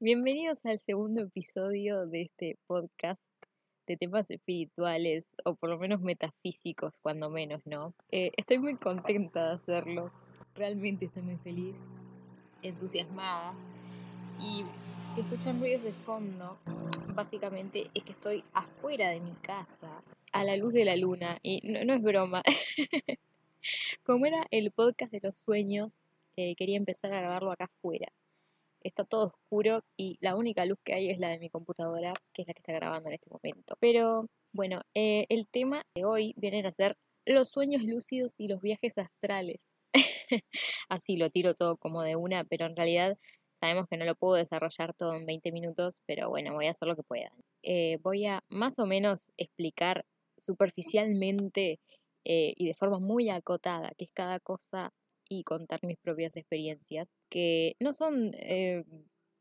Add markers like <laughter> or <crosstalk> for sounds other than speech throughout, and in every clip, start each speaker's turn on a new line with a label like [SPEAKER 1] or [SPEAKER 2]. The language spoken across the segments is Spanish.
[SPEAKER 1] Bienvenidos al segundo episodio de este podcast de temas espirituales o por lo menos metafísicos, cuando menos, ¿no? Eh, estoy muy contenta de hacerlo, realmente estoy muy feliz, entusiasmada y si escuchan ruidos de fondo, básicamente es que estoy afuera de mi casa, a la luz de la luna, y no, es broma. <laughs> Como era el podcast de los sueños, eh, quería empezar a grabarlo acá afuera está todo oscuro y la única luz que hay es la de mi computadora, que es la que está grabando en este momento. Pero bueno, eh, el tema de hoy viene a ser los sueños lúcidos y los viajes astrales. <laughs> Así lo tiro todo como de una, pero en realidad sabemos que no lo puedo desarrollar todo en 20 minutos, pero bueno, voy a hacer lo que pueda. Eh, voy a más o menos explicar superficialmente eh, y de forma muy acotada qué es cada cosa y contar mis propias experiencias, que no son eh,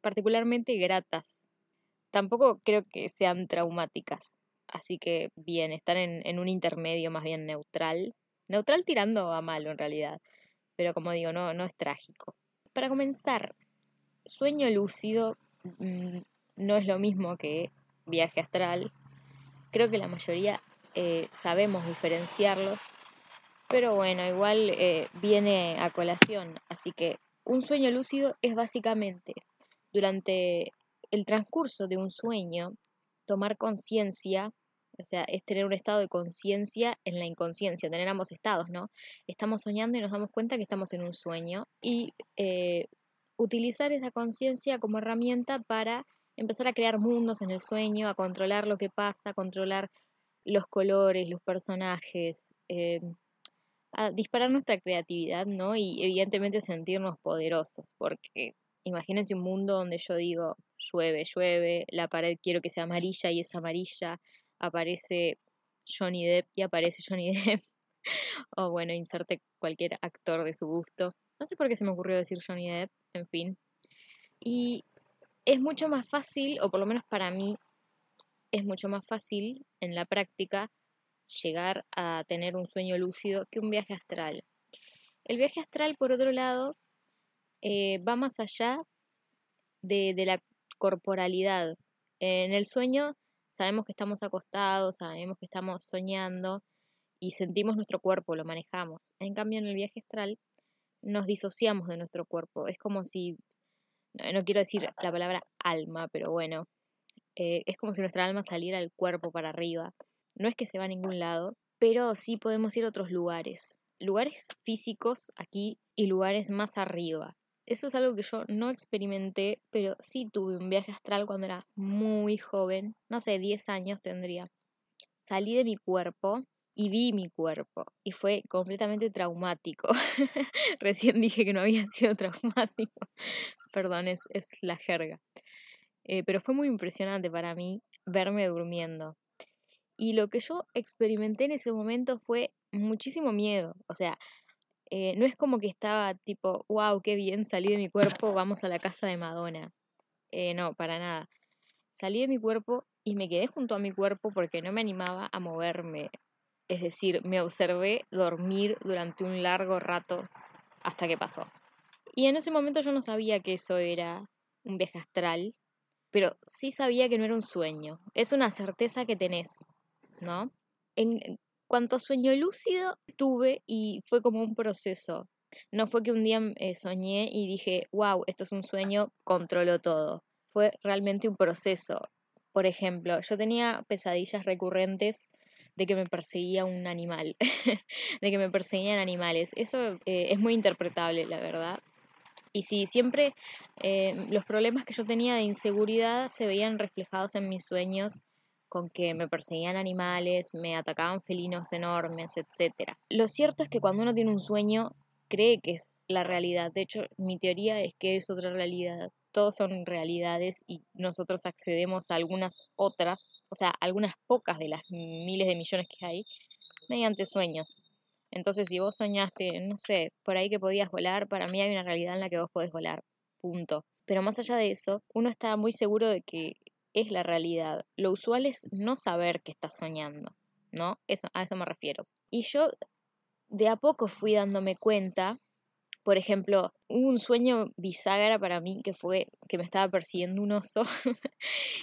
[SPEAKER 1] particularmente gratas. Tampoco creo que sean traumáticas. Así que bien, están en, en un intermedio más bien neutral. Neutral tirando a malo en realidad. Pero como digo, no, no es trágico. Para comenzar, sueño lúcido mm, no es lo mismo que viaje astral. Creo que la mayoría eh, sabemos diferenciarlos pero bueno, igual eh, viene a colación. Así que un sueño lúcido es básicamente durante el transcurso de un sueño tomar conciencia, o sea, es tener un estado de conciencia en la inconsciencia, tener ambos estados, ¿no? Estamos soñando y nos damos cuenta que estamos en un sueño y eh, utilizar esa conciencia como herramienta para empezar a crear mundos en el sueño, a controlar lo que pasa, a controlar los colores, los personajes, eh, a disparar nuestra creatividad, ¿no? Y evidentemente sentirnos poderosos, porque imagínense un mundo donde yo digo, llueve, llueve, la pared quiero que sea amarilla y es amarilla, aparece Johnny Depp y aparece Johnny <laughs> Depp, o bueno, inserte cualquier actor de su gusto. No sé por qué se me ocurrió decir Johnny Depp, en fin. Y es mucho más fácil, o por lo menos para mí, es mucho más fácil en la práctica llegar a tener un sueño lúcido que un viaje astral. El viaje astral, por otro lado, eh, va más allá de, la corporalidad. En el sueño sabemos que estamos acostados, sabemos que estamos soñando y sentimos nuestro cuerpo, lo manejamos. En cambio, en el viaje astral nos disociamos de nuestro cuerpo. Es como si, no quiero decir la palabra alma, pero bueno, eh, es como si nuestra alma saliera del cuerpo para arriba no es que se va a ningún lado, pero sí podemos ir a otros lugares. Lugares físicos aquí y lugares más arriba. Eso es algo que yo no experimenté, pero sí tuve un viaje astral cuando era muy joven, no sé, 10 años tendría. Salí de mi cuerpo y vi mi cuerpo y fue completamente traumático. <laughs> Recién dije que no había <laughs> sido traumático. Perdón, es, la jerga. Eh, pero fue muy impresionante para mí verme durmiendo. Y lo que yo experimenté en ese momento fue muchísimo miedo. O sea, eh, no es como que estaba tipo, wow, qué bien, salí de mi cuerpo, vamos a la casa de Madonna. Eh, no, para nada. Salí de mi cuerpo y me quedé junto a mi cuerpo porque no me animaba a moverme. Es decir, me observé dormir durante un largo rato hasta que pasó. Y en ese momento yo no sabía que eso era un viaje astral, pero sí sabía que no era un sueño. Es una certeza que tenés. ¿No? En cuanto a sueño lúcido, tuve y fue como un proceso. No fue que un día eh, soñé y dije, wow, esto es un sueño, controlo todo. Fue realmente un proceso. Por ejemplo, yo tenía pesadillas recurrentes de que me perseguía un animal, <laughs> de que me perseguían animales. Eso eh, es muy interpretable, la verdad. Y sí, siempre eh, los problemas que yo tenía de inseguridad se veían reflejados en mis sueños con que me perseguían animales, me atacaban felinos enormes, etc. Lo cierto es que cuando uno tiene un sueño, cree que es la realidad. De hecho, mi teoría es que es otra realidad. Todos son realidades y nosotros accedemos a algunas otras, o sea, algunas pocas de las miles de millones que hay, mediante sueños. Entonces, si vos soñaste, no sé, por ahí que podías volar, para mí hay una realidad en la que vos podés volar. Punto. Pero más allá de eso, uno está muy seguro de que es la realidad. Lo usual es no saber que estás soñando, ¿no? Eso, a eso me refiero. Y yo de a poco fui dándome cuenta, Por ejemplo, un sueño bisagra para mí que fue que me estaba persiguiendo un oso <laughs>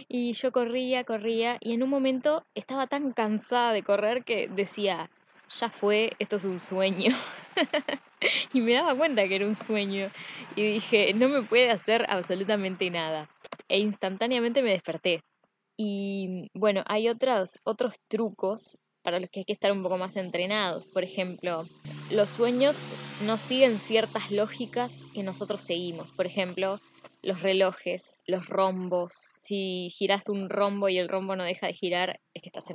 [SPEAKER 1] y yo corría, corría y en un momento estaba tan cansada de correr que decía, ya fue, esto es un sueño. <laughs> y me daba cuenta que era un sueño y dije, no me puede hacer absolutamente nada. E instantáneamente me desperté. Y bueno, hay otros, otros trucos para los que hay que estar un poco más entrenados. Por ejemplo, los sueños no siguen ciertas lógicas que nosotros seguimos. Por ejemplo, los relojes, los rombos. Si giras un rombo y el rombo no deja de girar, es que estás en un